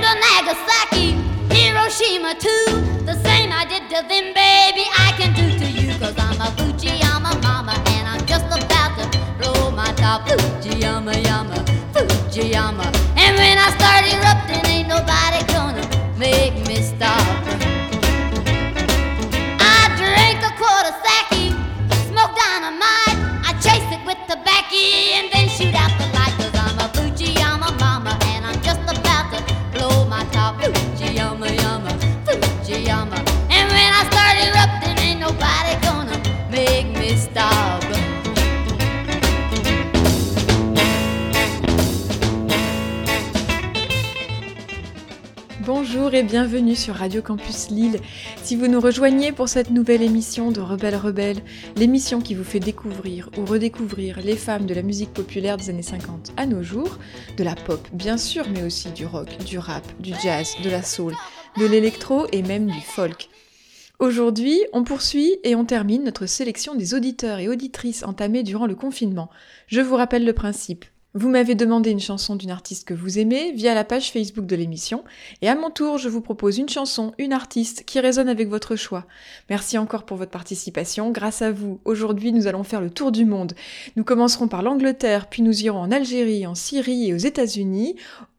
Nagasaki, Hiroshima too. The same I did to them, baby, I can do to you. Cause I'm a Fujiyama mama and I'm just about to blow my top. Fujiyama, yama, Fujiyama. And when I start erupting, ain't nobody gonna make me stop. Bonjour et bienvenue sur Radio Campus Lille. Si vous nous rejoignez pour cette nouvelle émission de Rebelle Rebelle, l'émission qui vous fait découvrir ou redécouvrir les femmes de la musique populaire des années 50 à nos jours, de la pop bien sûr, mais aussi du rock, du rap, du jazz, de la soul, de l'électro et même du folk. Aujourd'hui, on poursuit et on termine notre sélection des auditeurs et auditrices entamés durant le confinement. Je vous rappelle le principe. Vous m'avez demandé une chanson d'une artiste que vous aimez via la page Facebook de l'émission, et à mon tour, je vous propose une chanson, une artiste qui résonne avec votre choix. Merci encore pour votre participation. Grâce à vous, aujourd'hui, nous allons faire le tour du monde. Nous commencerons par l'Angleterre, puis nous irons en Algérie, en Syrie et aux États-Unis,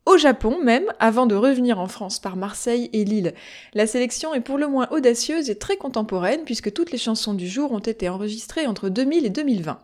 au Japon même, avant de revenir en France par Marseille et Lille. La sélection est pour le moins audacieuse et très contemporaine puisque toutes les chansons du jour ont été enregistrées entre 2000 et 2020.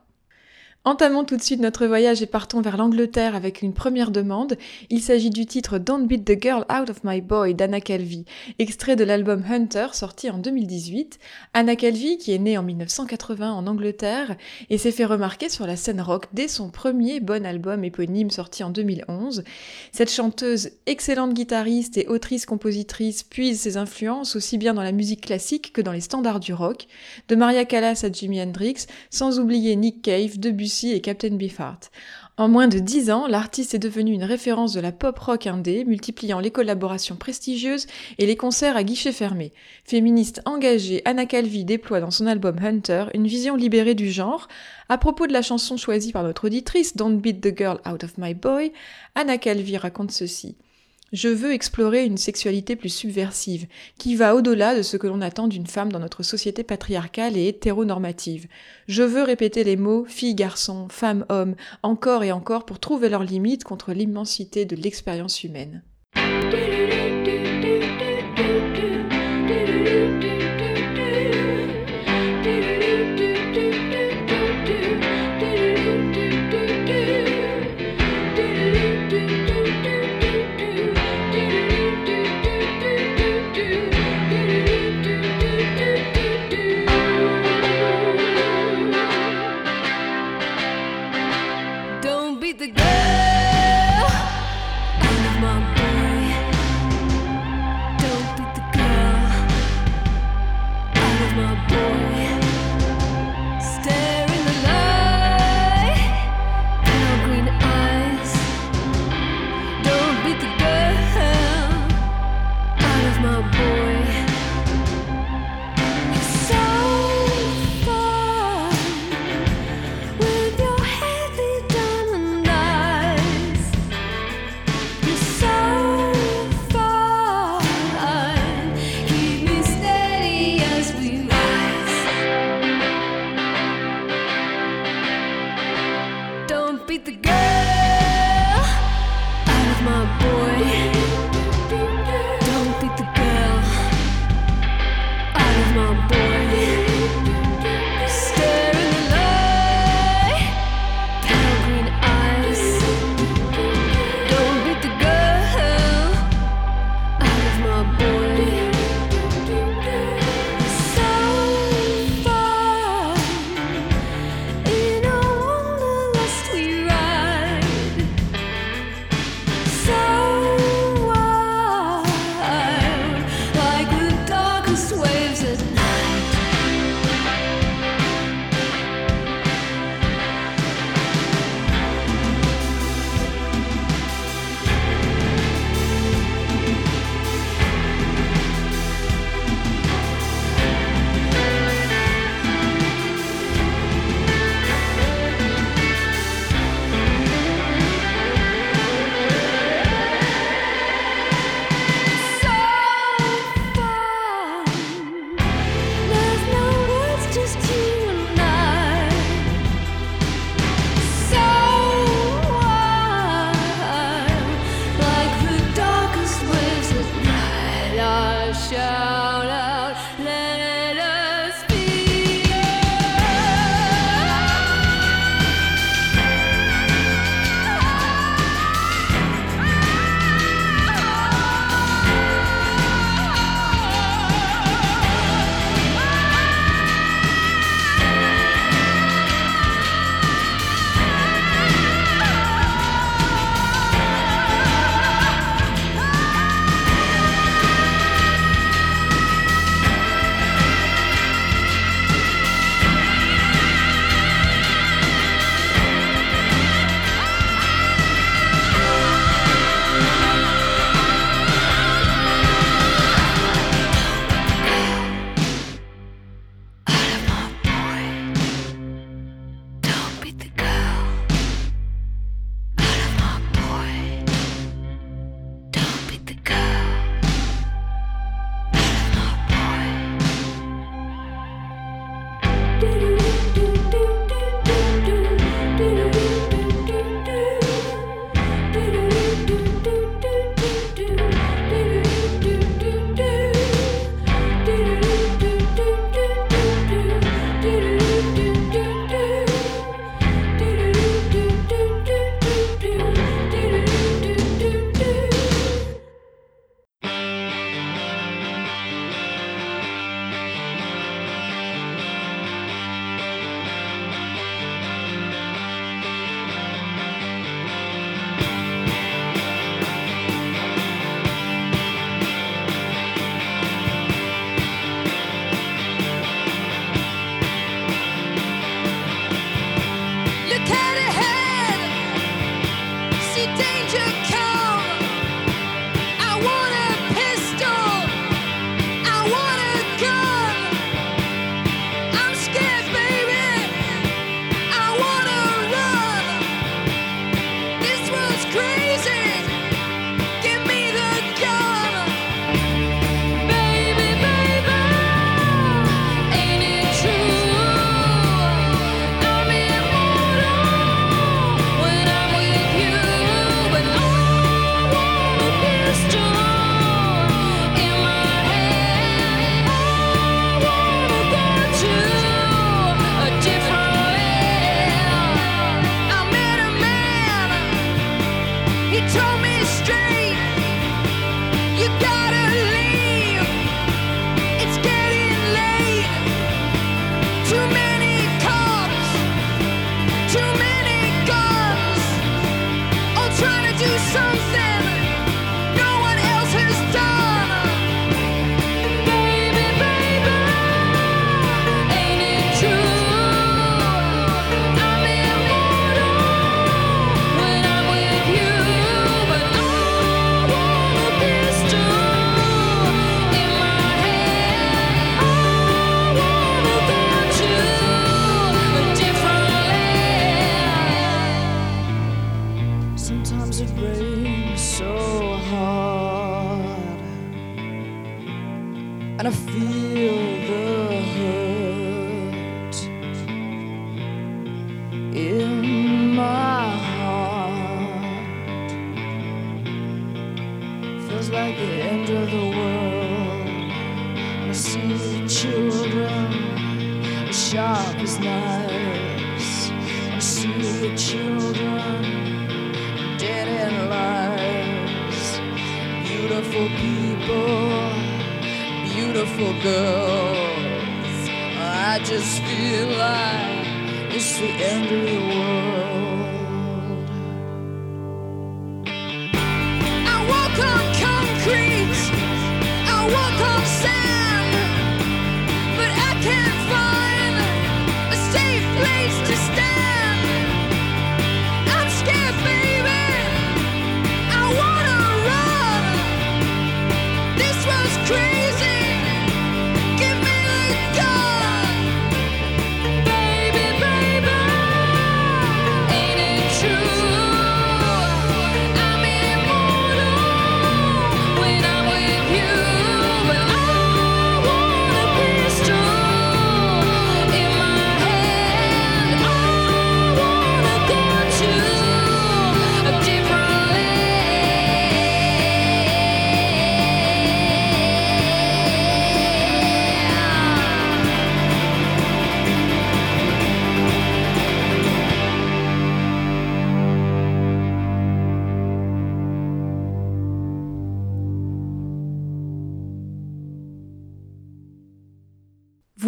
Entamons tout de suite notre voyage et partons vers l'Angleterre avec une première demande. Il s'agit du titre Don't Beat the Girl Out of My Boy d'Anna Calvi, extrait de l'album Hunter sorti en 2018. Anna Calvi, qui est née en 1980 en Angleterre et s'est fait remarquer sur la scène rock dès son premier bon album éponyme sorti en 2011. Cette chanteuse, excellente guitariste et autrice-compositrice puise ses influences aussi bien dans la musique classique que dans les standards du rock, de Maria Callas à Jimi Hendrix, sans oublier Nick Cave, Debussy et Captain Beefheart. En moins de dix ans, l'artiste est devenu une référence de la pop rock indé, multipliant les collaborations prestigieuses et les concerts à guichet fermé. Féministe engagée, Anna Calvi déploie dans son album Hunter une vision libérée du genre. À propos de la chanson choisie par notre auditrice, Don't Beat the Girl Out of My Boy, Anna Calvi raconte ceci. Je veux explorer une sexualité plus subversive, qui va au-delà de ce que l'on attend d'une femme dans notre société patriarcale et hétéronormative. Je veux répéter les mots fille-garçon, femme-homme, encore et encore pour trouver leurs limites contre l'immensité de l'expérience humaine.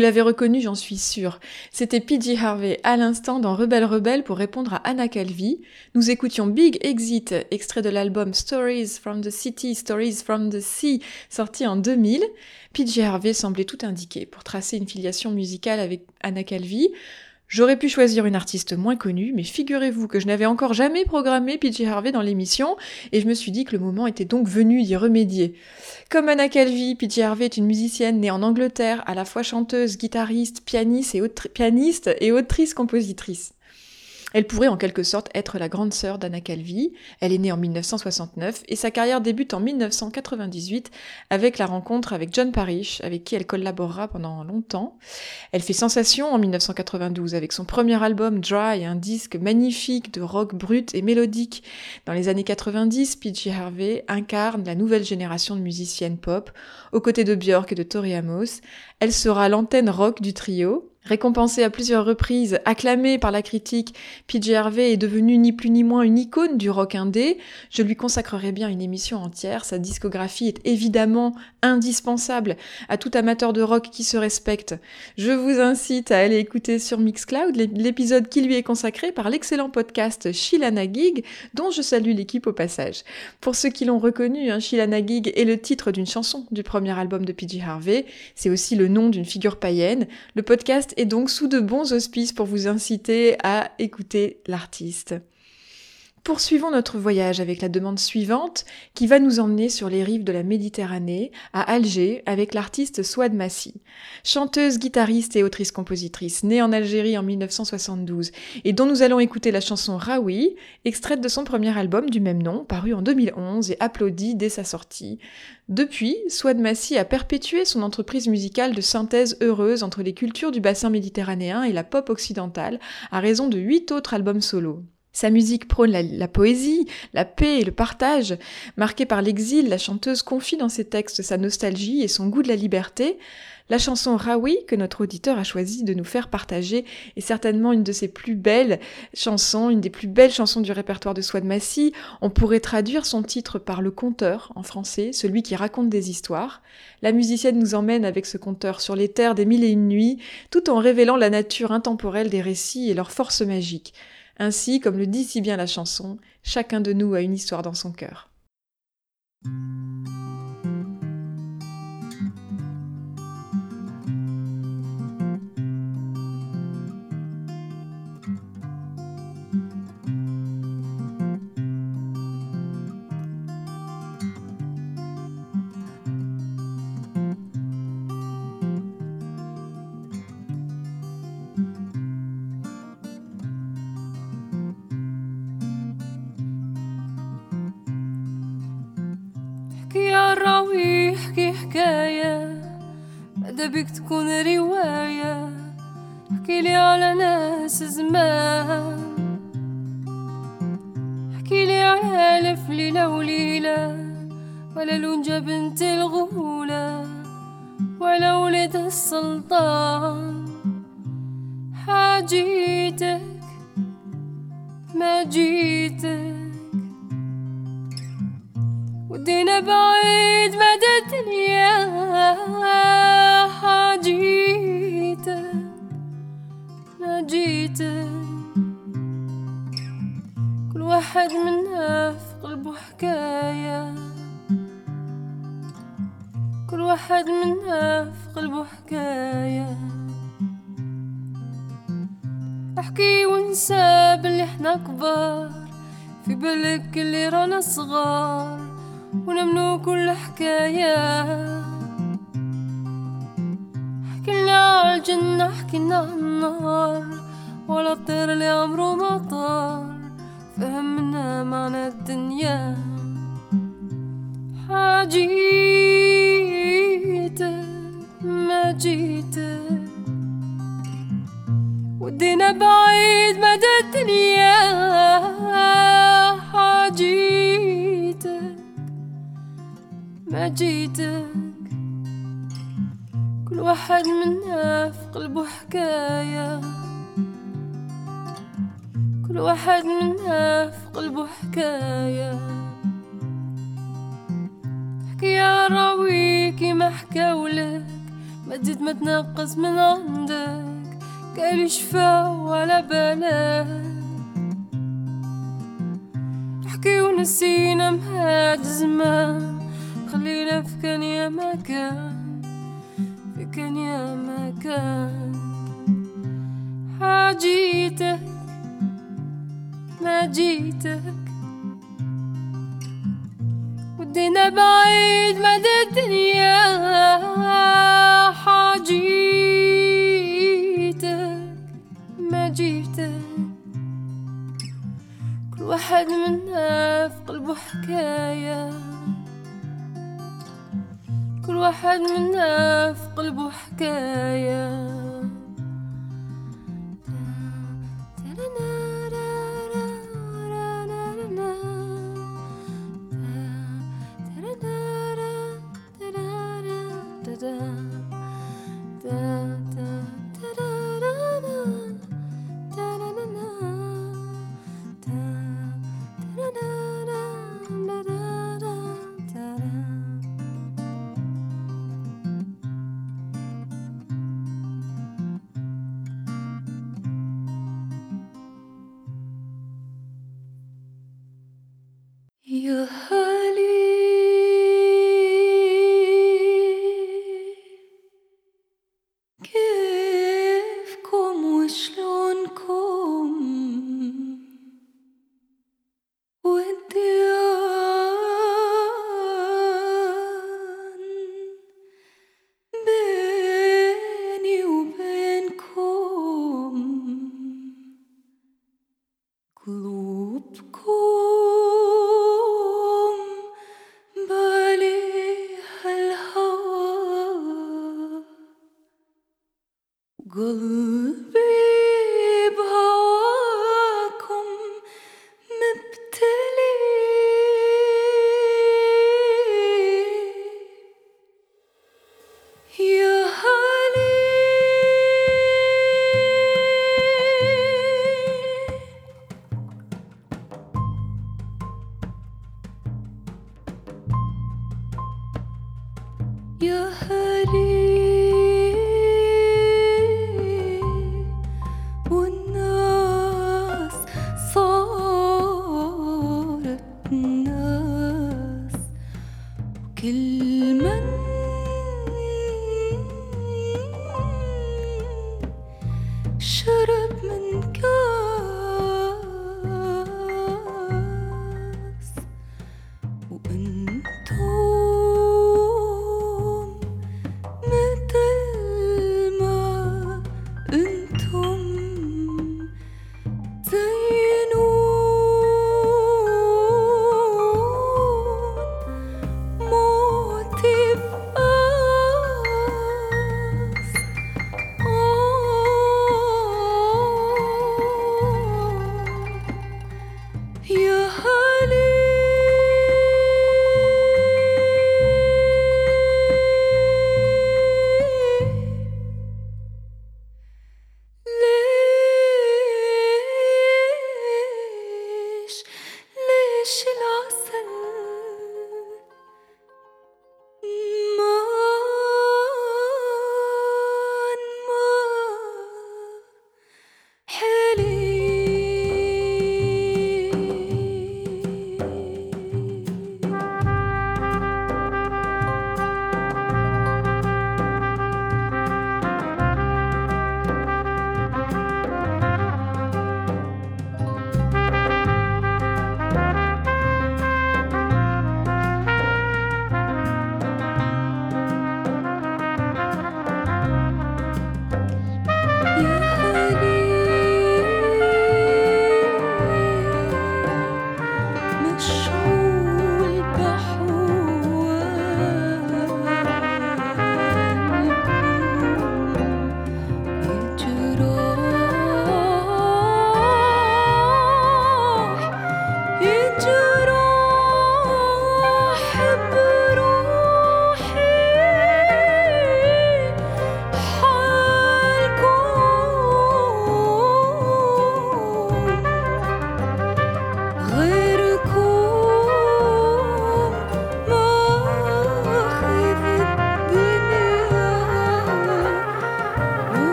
L'avez reconnu, j'en suis sûre. C'était PJ Harvey à l'instant dans Rebelle Rebelle pour répondre à Anna Calvi. Nous écoutions Big Exit, extrait de l'album Stories from the City, Stories from the Sea, sorti en 2000. PJ Harvey semblait tout indiquer pour tracer une filiation musicale avec Anna Calvi. J'aurais pu choisir une artiste moins connue, mais figurez-vous que je n'avais encore jamais programmé PJ Harvey dans l'émission, et je me suis dit que le moment était donc venu d'y remédier. Comme Anna Calvi, PJ Harvey est une musicienne née en Angleterre, à la fois chanteuse, guitariste, pianiste et, autri- pianiste et autrice-compositrice. Elle pourrait en quelque sorte être la grande sœur d'Anna Calvi. Elle est née en 1969 et sa carrière débute en 1998 avec la rencontre avec John Parrish, avec qui elle collaborera pendant longtemps. Elle fait sensation en 1992 avec son premier album Dry, un disque magnifique de rock brut et mélodique. Dans les années 90, PJ Harvey incarne la nouvelle génération de musiciennes pop, aux côtés de Björk et de Tori Amos. Elle sera l'antenne rock du trio. Récompensée à plusieurs reprises, acclamée par la critique, PJ Harvey est devenue ni plus ni moins une icône du rock indé. Je lui consacrerai bien une émission entière. Sa discographie est évidemment indispensable à tout amateur de rock qui se respecte. Je vous incite à aller écouter sur Mixcloud l'ép- l'épisode qui lui est consacré par l'excellent podcast Shilana Gig, dont je salue l'équipe au passage. Pour ceux qui l'ont reconnu, hein, Shilana Gig est le titre d'une chanson du premier album de PJ Harvey. C'est aussi le nom d'une figure païenne. Le podcast est donc sous de bons auspices pour vous inciter à écouter l'artiste. Poursuivons notre voyage avec la demande suivante qui va nous emmener sur les rives de la Méditerranée, à Alger, avec l'artiste Souad Massi. Chanteuse, guitariste et autrice-compositrice, née en Algérie en 1972 et dont nous allons écouter la chanson Raoui, extraite de son premier album du même nom, paru en 2011 et applaudi dès sa sortie. Depuis, Souad Massi a perpétué son entreprise musicale de synthèse heureuse entre les cultures du bassin méditerranéen et la pop occidentale, à raison de huit autres albums solo. Sa musique prône la, poésie, la paix et le partage. Marquée par l'exil, la chanteuse confie dans ses textes sa nostalgie et son goût de la liberté. La chanson Raoui, que notre auditeur a choisi de nous faire partager, est certainement une de ses plus belles chansons, une des plus belles chansons du répertoire de Massi. On pourrait traduire son titre par le conteur en français, celui qui raconte des histoires. La musicienne nous emmène avec ce conteur sur les terres des mille et une nuits, tout en révélant la nature intemporelle des récits et leur force magique. Ainsi, comme le dit si bien la chanson, chacun de nous a une histoire dans son cœur. بيك تكون رواية احكيلي على ناس زمان احكيلي على ألف ليلة وليلة ولا لونجة بنت الغولة ولا ولد السلطان في بالك اللي رانا صغار ونمنو كل حكاية. حكينا على الجنة حكينا على النار ولا الطير اللي عمره ما طار. فهمنا معنى الدنيا. حاجيتك ما جيتك ودينا بعيد الدنيا واحد منا في قلبه حكاية كل واحد منا في قلبه حكاية احكي يا راويكي ما حكاولك ما تزيد ما تنقص من عندك. قال شفا ولا بالك. احكي ونسينا مهاد زمان خلينا في كان يا ما مكان يا كان حاجيتك ما جيتك. ودينا بعيد مدى الدنيا حاجيتك ما جيتك. كل واحد منا في قلبه حكاية. كل واحد منا في قلبه حكاية.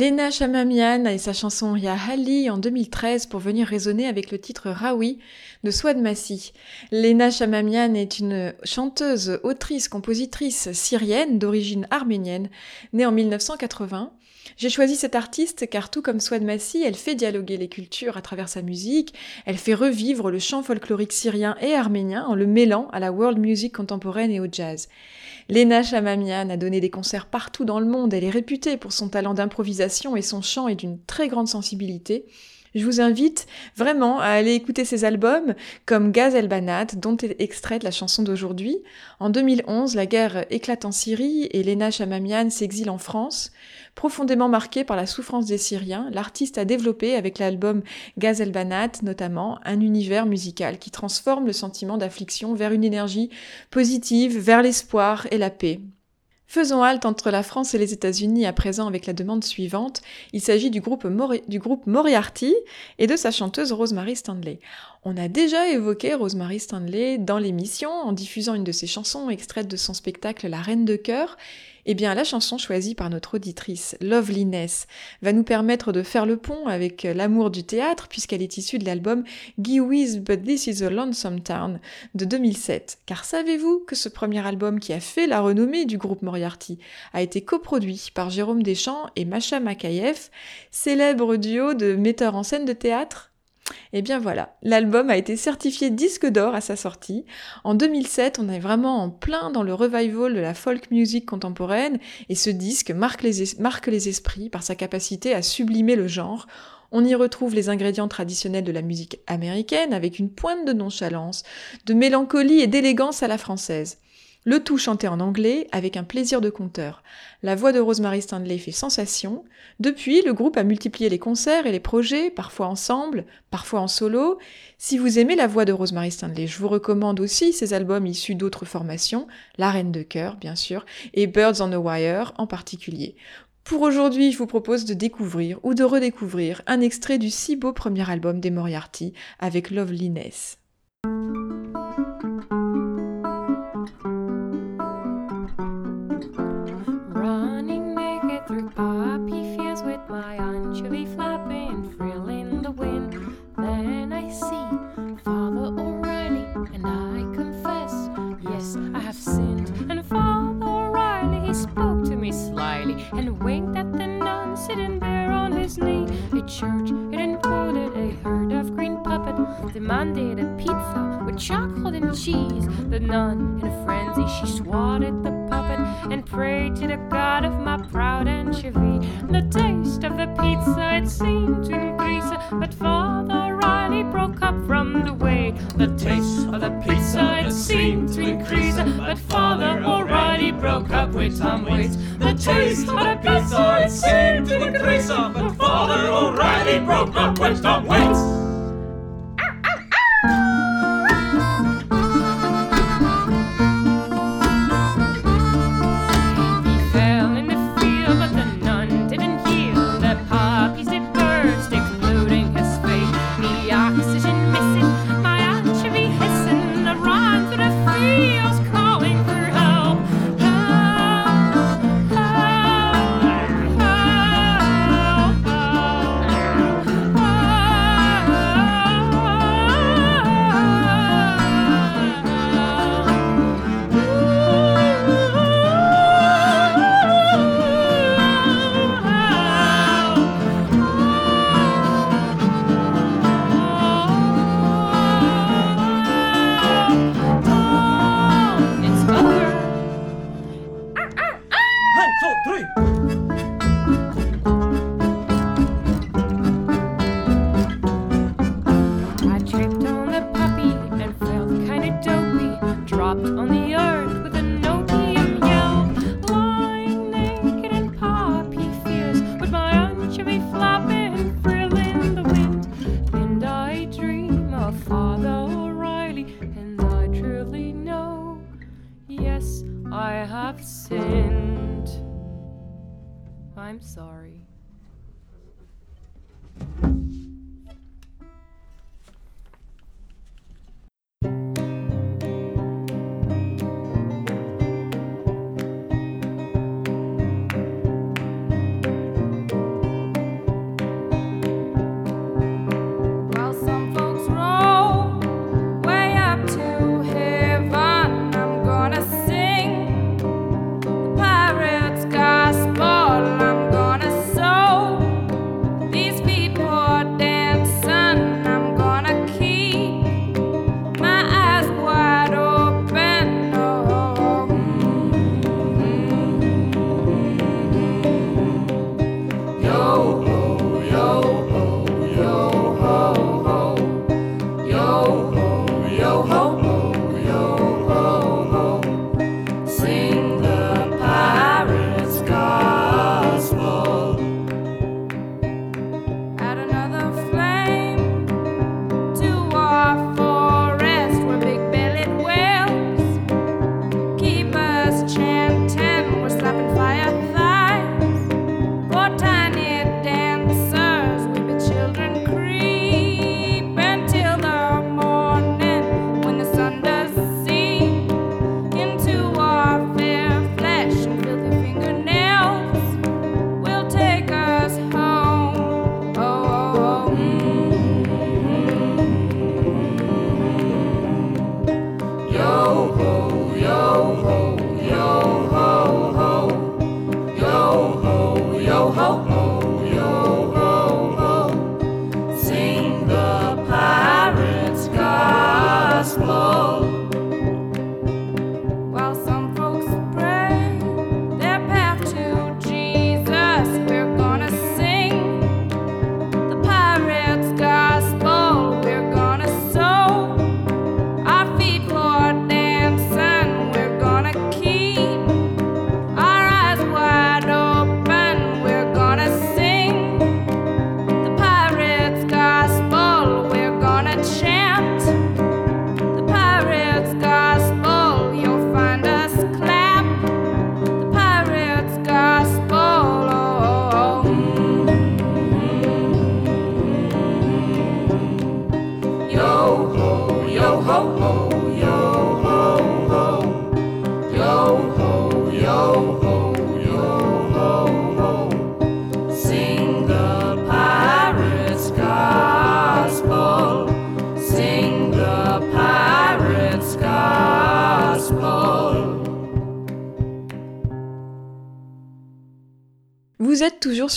Lena Chamamian et sa chanson Ya Hali en 2013 pour venir résonner avec le titre Rawi de Swad Massi. Lena Chamamian est une chanteuse, autrice, compositrice syrienne d'origine arménienne, née en 1980. J'ai choisi cette artiste car tout comme Swad Massi, elle fait dialoguer les cultures à travers sa musique, elle fait revivre le chant folklorique syrien et arménien en le mêlant à la world music contemporaine et au jazz. Lena Chamamian a donné des concerts partout dans le monde, elle est réputée pour son talent d'improvisation et son chant est d'une très grande sensibilité. Je vous invite vraiment à aller écouter ses albums comme Gaz El Banat, dont est extraite la chanson d'aujourd'hui. En 2011, la guerre éclate en Syrie et Lena Chamamian s'exile en France. Profondément marquée par la souffrance des Syriens, l'artiste a développé avec l'album Gaz El Banat notamment un univers musical qui transforme le sentiment d'affliction vers une énergie positive, vers l'espoir et la paix. Faisons halte entre la France et les États-Unis à présent avec la demande suivante. Il s'agit du groupe, du groupe Moriarty et de sa chanteuse Rosemary Stanley. On a déjà évoqué Rosemary Stanley dans l'émission en diffusant une de ses chansons extraite de son spectacle La Reine de Cœur. Eh bien, la chanson choisie par notre auditrice, Loveliness, va nous permettre de faire le pont avec l'amour du théâtre puisqu'elle est issue de l'album Whiz But This Is a Lonesome Town de 2007. Car savez-vous que ce premier album qui a fait la renommée du groupe Moriarty a été coproduit par Jérôme Deschamps et Masha Makayev, célèbre duo de metteurs en scène de théâtre? Eh bien voilà, l'album a été certifié disque d'or à sa sortie. En 2007, on est vraiment en plein dans le revival de la folk music contemporaine et ce disque marque les, es- marque les esprits par sa capacité à sublimer le genre. On y retrouve les ingrédients traditionnels de la musique américaine avec une pointe de nonchalance, de mélancolie et d'élégance à la française. Le tout chanté en anglais avec un plaisir de conteur. La voix de Rosemary Stanley fait sensation. Depuis, le groupe a multiplié les concerts et les projets, parfois ensemble, parfois en solo. Si vous aimez la voix de Rosemary Stanley, je vous recommande aussi ses albums issus d'autres formations, La Reine de Cœur, bien sûr, et Birds on a Wire en particulier. Pour aujourd'hui, je vous propose de découvrir ou de redécouvrir un extrait du si beau premier album des Moriarty avec Loveliness. Church, it included a herd of green puppet, demanded a pizza with chocolate and cheese. The nun, in a frenzy, she swatted the puppet and prayed to the God of my proud anchovy. The taste of the pizza, it seemed to increase, but Father O'Reilly broke up from the way. The taste of the pizza, it seemed to increase, but Father broke up with Tom Waits. The taste of the pizza, it seemed to increase, but Father O'Reilly broke up with Tom Waits.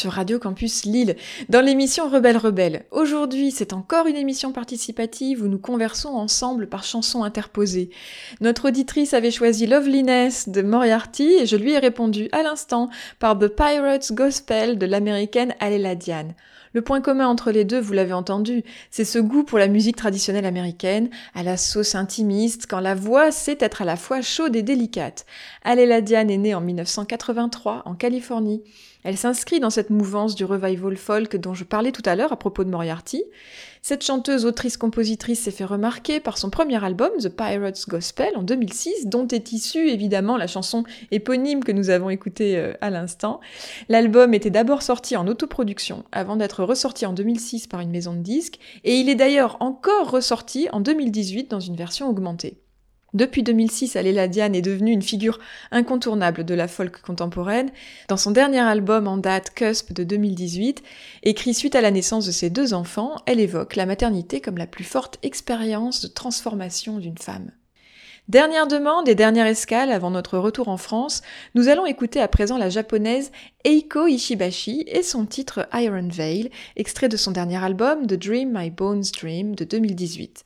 Radio Campus Lille, dans l'émission Rebelle Rebelle. Aujourd'hui, c'est encore une émission participative où nous conversons ensemble par chansons interposées. Notre auditrice avait choisi Loveliness de Moriarty et je lui ai répondu à l'instant par The Pirates Gospel de l'américaine Alela Diane. Le point commun entre les deux, vous l'avez entendu, c'est ce goût pour la musique traditionnelle américaine, à la sauce intimiste, quand la voix sait être à la fois chaude et délicate. Alela Diane est née en 1983 en Californie. Elle s'inscrit dans cette mouvance du revival folk dont je parlais tout à l'heure à propos de Moriarty. Cette chanteuse, autrice, compositrice s'est fait remarquer par son premier album, The Pirates Gospel, en 2006, dont est issue évidemment la chanson éponyme que nous avons écoutée euh, à l'instant. L'album était d'abord sorti en autoproduction, avant d'être ressorti en 2006 par une maison de disques, et il est d'ailleurs encore ressorti en 2018 dans une version augmentée. Depuis 2006, Aléla Diane est devenue une figure incontournable de la folk contemporaine. Dans son dernier album en date Cusp de 2018, écrit suite à la naissance de ses deux enfants, elle évoque la maternité comme la plus forte expérience de transformation d'une femme. Dernière demande et dernière escale avant notre retour en France, nous allons écouter à présent la japonaise Eiko Ishibashi et son titre Iron Veil, extrait de son dernier album The Dream My Bones Dream de 2018.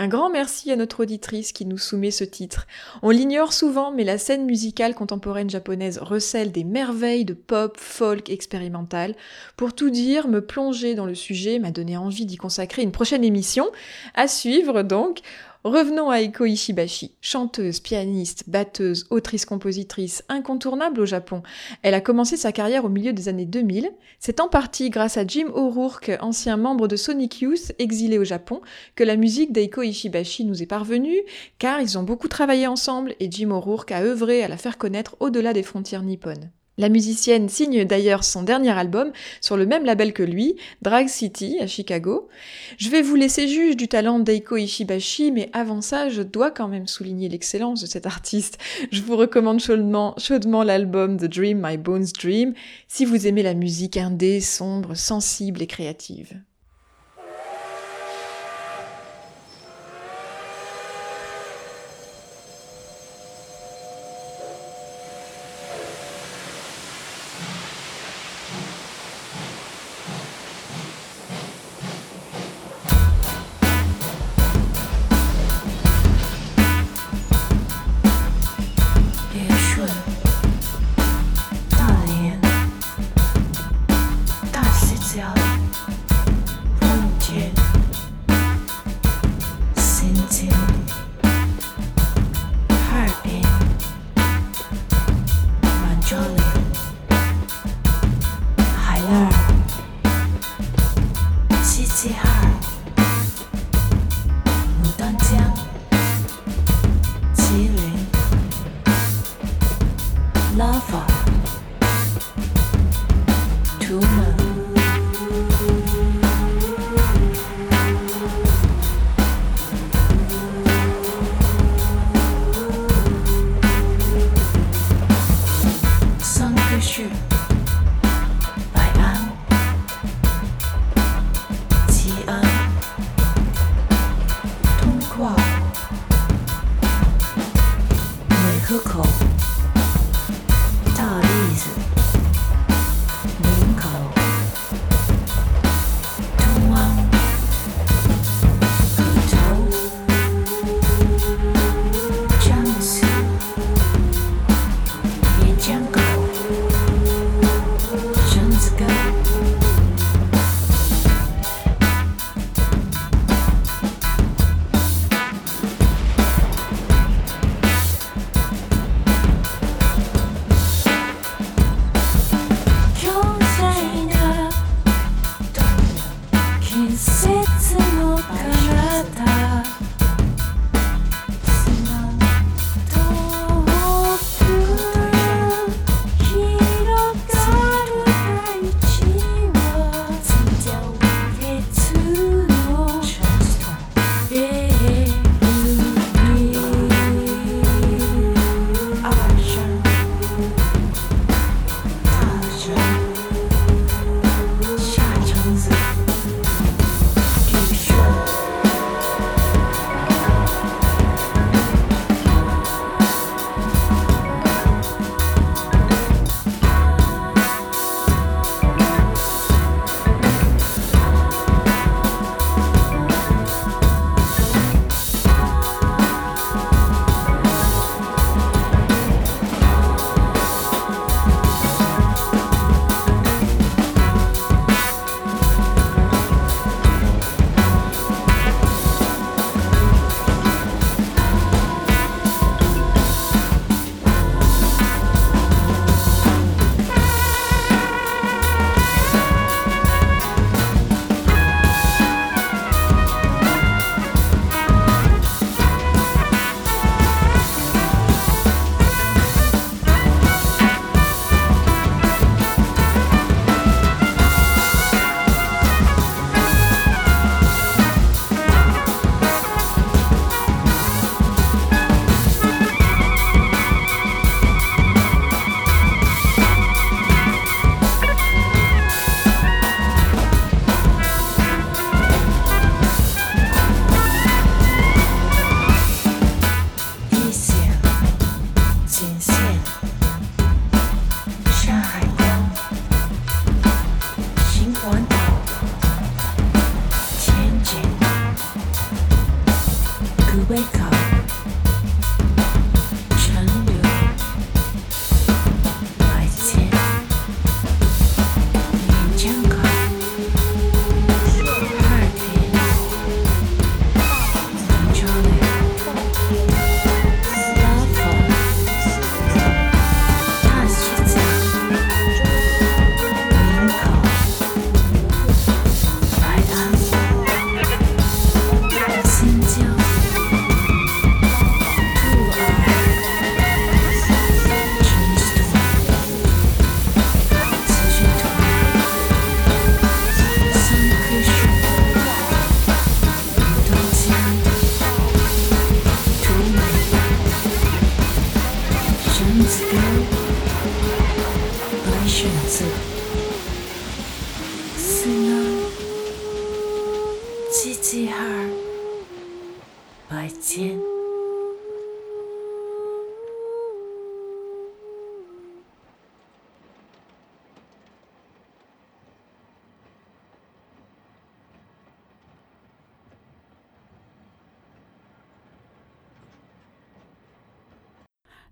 Un grand merci à notre auditrice qui nous soumet ce titre. On l'ignore souvent, mais la scène musicale contemporaine japonaise recèle des merveilles de pop, folk, expérimental. Pour tout dire, me plonger dans le sujet m'a donné envie d'y consacrer une prochaine émission. À suivre donc. Revenons à Eiko Ishibashi, chanteuse, pianiste, batteuse, autrice-compositrice, incontournable au Japon. Elle a commencé sa carrière au milieu des années 2000. C'est en partie grâce à Jim O'Rourke, ancien membre de Sonic Youth, exilé au Japon, que la musique d'Eiko Ishibashi nous est parvenue, car ils ont beaucoup travaillé ensemble et Jim O'Rourke a œuvré à la faire connaître au-delà des frontières nippones. La musicienne signe d'ailleurs son dernier album sur le même label que lui, Drag City à Chicago. Je vais vous laisser juge du talent d'Eiko Ishibashi, mais avant ça, je dois quand même souligner l'excellence de cet artiste. Je vous recommande chaudement, chaudement l'album The Dream My Bones Dream si vous aimez la musique indé, sombre, sensible et créative.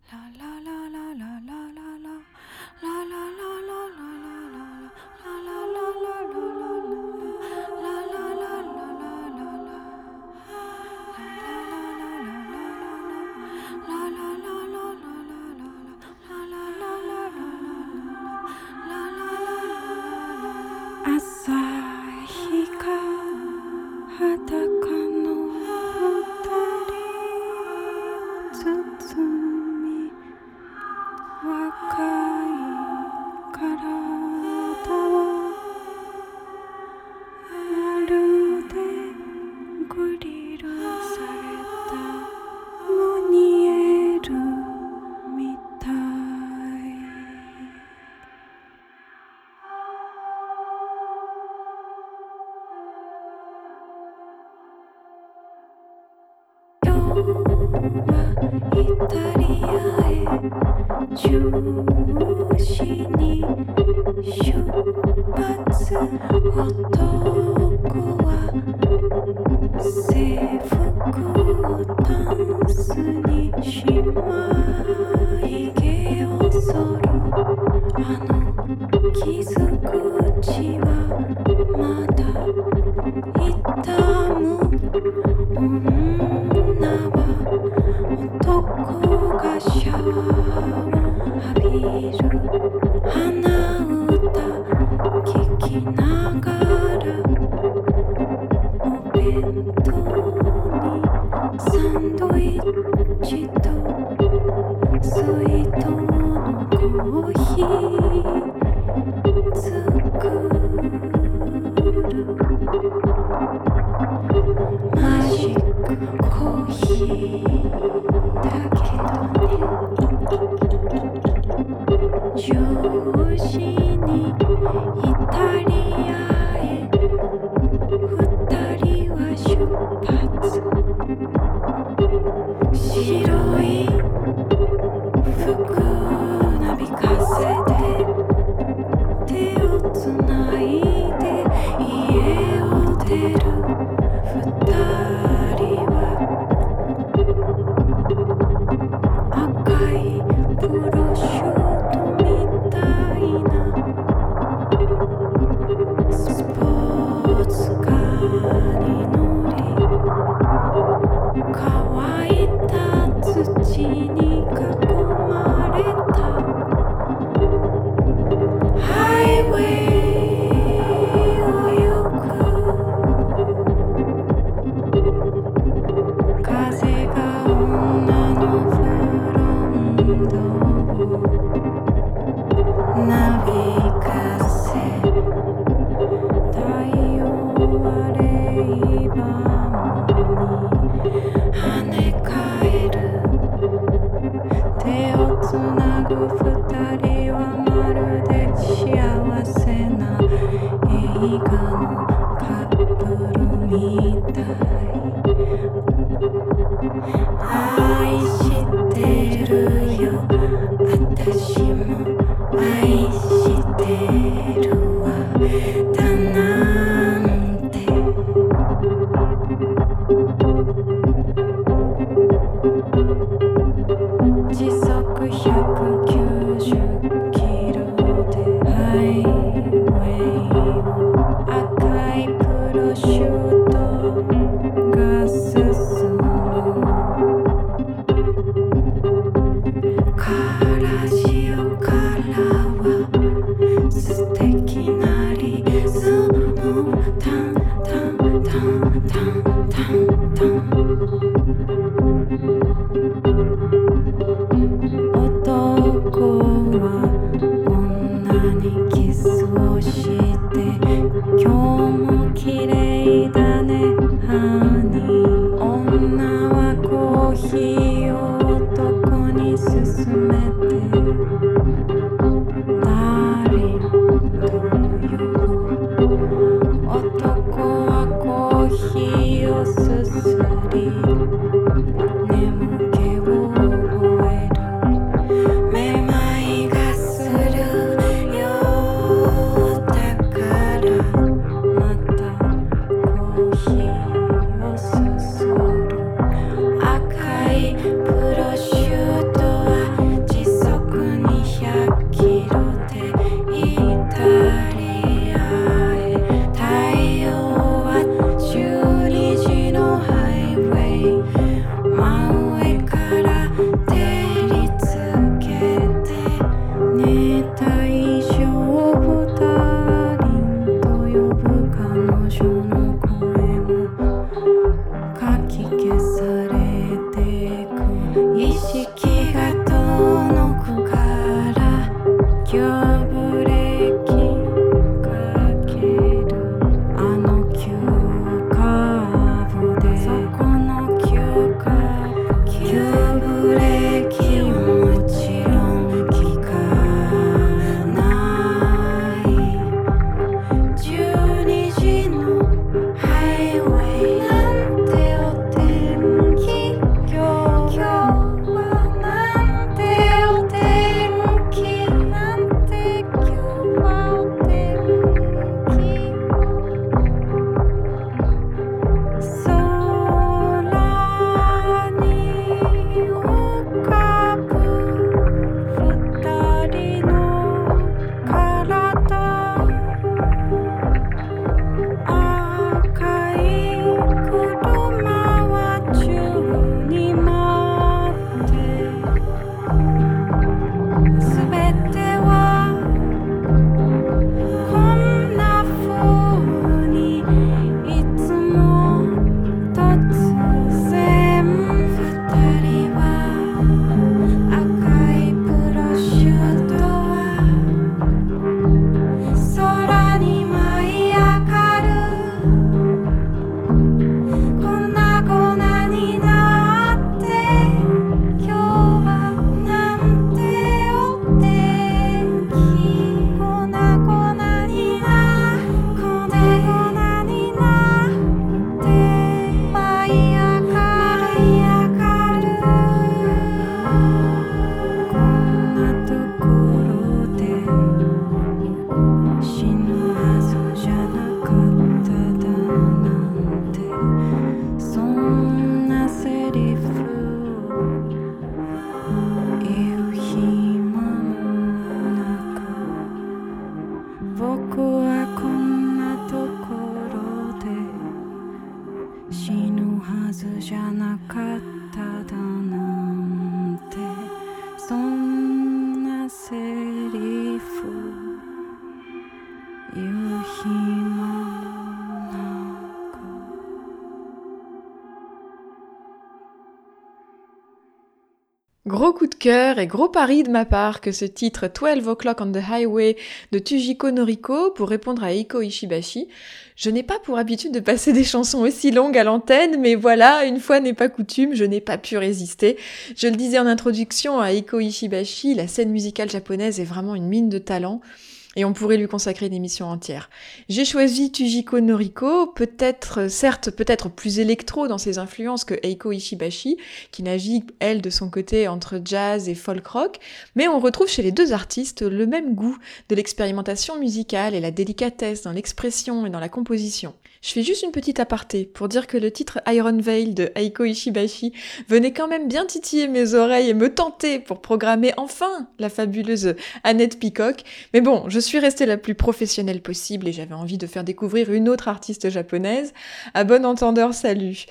la la you. Cœur et gros pari de ma part que ce titre 12 O'Clock on the Highway de Tujiko Noriko pour répondre à Eiko Ishibashi. Je n'ai pas pour habitude de passer des chansons aussi longues à l'antenne, mais voilà, une fois n'est pas coutume, je n'ai pas pu résister. Je le disais en introduction à Eiko Ishibashi, la scène musicale japonaise est vraiment une mine de talent et on pourrait lui consacrer une émission entière. J'ai choisi Tujiko Noriko, peut-être, certes, peut-être plus électro dans ses influences que Eiko Ishibashi, qui navigue, elle, de son côté entre jazz et folk rock, mais on retrouve chez les deux artistes le même goût de l'expérimentation musicale et la délicatesse dans l'expression et dans la composition. Je fais juste une petite aparté pour dire que le titre Iron Veil de Eiko Ishibashi venait quand même bien titiller mes oreilles et me tenter pour programmer enfin la fabuleuse Annette Peacock. Mais bon, je suis restée la plus professionnelle possible et j'avais envie de faire découvrir une autre artiste japonaise. À bon entendeur, salut.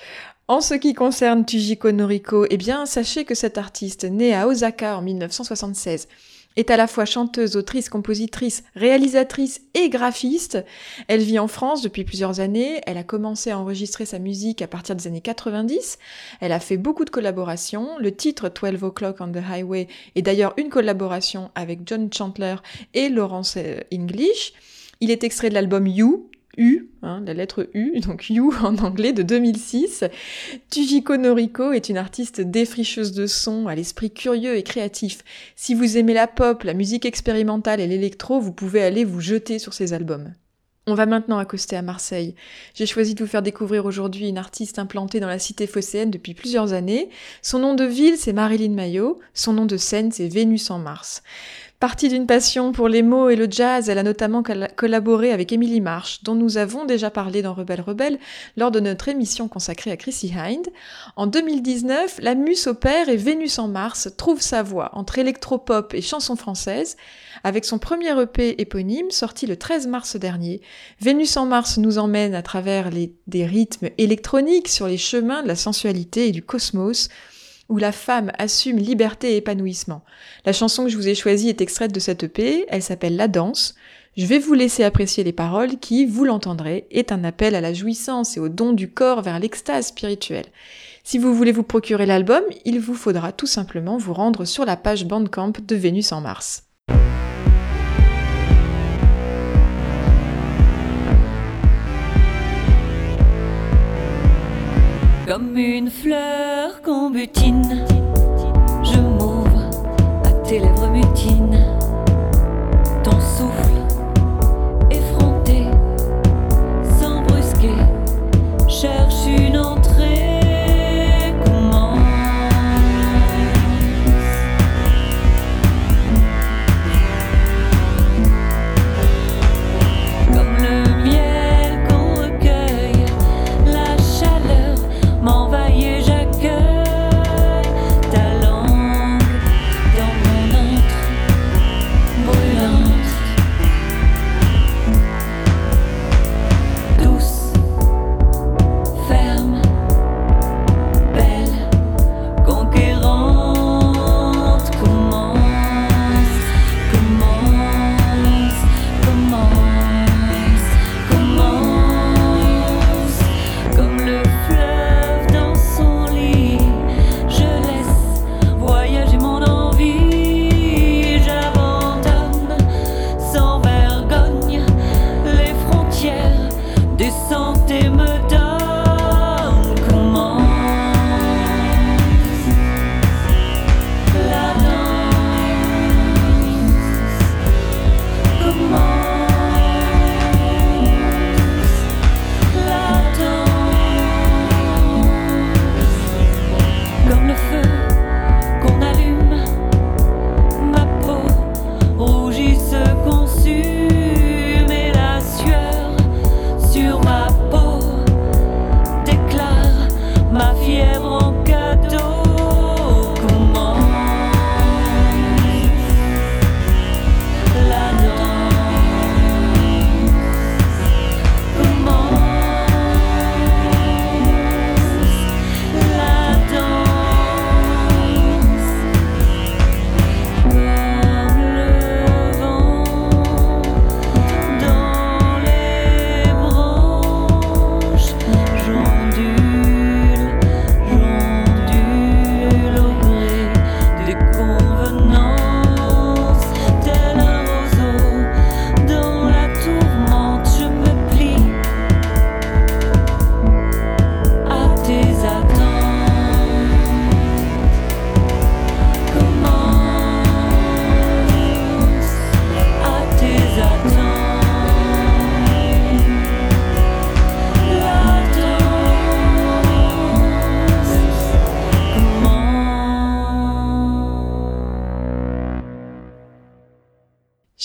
En ce qui concerne Tujiko Noriko, eh bien, sachez que cette artiste, née à Osaka en 1976, est à la fois chanteuse, autrice, compositrice, réalisatrice et graphiste. Elle vit en France depuis plusieurs années. Elle a commencé à enregistrer sa musique à partir des années 90. Elle a fait beaucoup de collaborations. Le titre 12 O'Clock on the Highway est d'ailleurs une collaboration avec John Chandler et Laurence euh, English. Il est extrait de l'album You, U, hein, la lettre U, donc You en anglais de 2006. Tujiko Noriko est une artiste défricheuse de son, à l'esprit curieux et créatif. Si vous aimez la pop, la musique expérimentale et l'électro, vous pouvez aller vous jeter sur ses albums. On va maintenant accoster à Marseille. J'ai choisi de vous faire découvrir aujourd'hui une artiste implantée dans la cité phocéenne depuis plusieurs années. Son nom de ville, c'est Marilyn Maillot. Son nom de scène, c'est Vénus en Mars. Partie d'une passion pour les mots et le jazz, elle a notamment collaboré avec Emily Marsh, dont nous avons déjà parlé dans Rebelle Rebelle lors de notre émission consacrée à Chrissy Hind. En 2019, la muse opère et Vénus en Mars trouve sa voix entre électropop et chansons françaises avec son premier EP éponyme sorti le 13 mars dernier. Vénus en Mars nous emmène à travers des rythmes électroniques sur les chemins de la sensualité et du cosmos où la femme assume liberté et épanouissement. La chanson que je vous ai choisie est extraite de cette EP, elle s'appelle La danse. Je vais vous laisser apprécier les paroles qui, vous l'entendrez, est un appel à la jouissance et au don du corps vers l'extase spirituelle. Si vous voulez vous procurer l'album, il vous faudra tout simplement vous rendre sur la page Bandcamp de Vénus en Mars. Comme une fleur qu'on butine, je m'ouvre à tes lèvres mutines.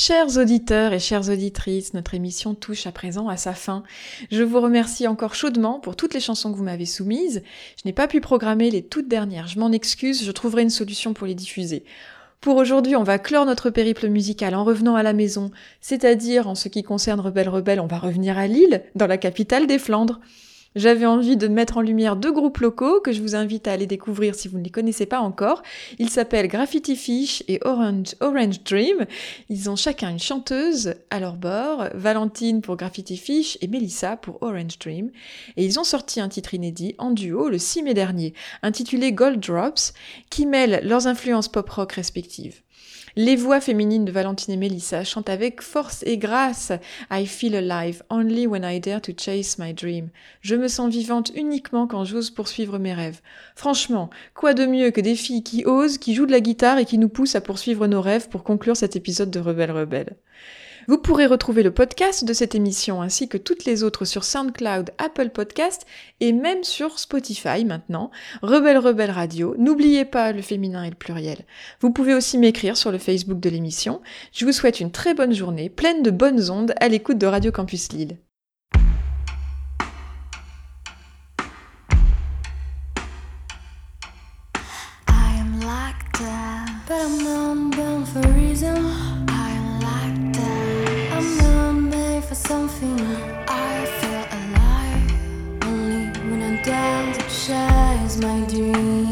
Chers auditeurs et chères auditrices, notre émission touche à présent à sa fin. Je vous remercie encore chaudement pour toutes les chansons que vous m'avez soumises. Je n'ai pas pu programmer les toutes dernières, je m'en excuse, je trouverai une solution pour les diffuser. Pour aujourd'hui, on va clore notre périple musical en revenant à la maison, c'est-à-dire en ce qui concerne Rebelle Rebelle, on va revenir à Lille, dans la capitale des Flandres. J'avais envie de mettre en lumière deux groupes locaux que je vous invite à aller découvrir si vous ne les connaissez pas encore. Ils s'appellent Graffiti Fish et Orange, Orange Dream. Ils ont chacun une chanteuse à leur bord, Valentine pour Graffiti Fish et Melissa pour Orange Dream. Et ils ont sorti un titre inédit en duo le 6 mai dernier, intitulé Gold Drops, qui mêle leurs influences pop-rock respectives. Les voix féminines de Valentine et Melissa chantent avec force et grâce I feel alive only when I dare to chase my dream. Je me sens vivante uniquement quand j'ose poursuivre mes rêves. Franchement, quoi de mieux que des filles qui osent, qui jouent de la guitare et qui nous poussent à poursuivre nos rêves pour conclure cet épisode de Rebelle Rebelle? Vous pourrez retrouver le podcast de cette émission ainsi que toutes les autres sur SoundCloud, Apple Podcast et même sur Spotify maintenant. Rebelle Rebelle Radio. N'oubliez pas le féminin et le pluriel. Vous pouvez aussi m'écrire sur le Facebook de l'émission. Je vous souhaite une très bonne journée, pleine de bonnes ondes à l'écoute de Radio Campus Lille. Something. I feel alive only when I dance to chase my dreams.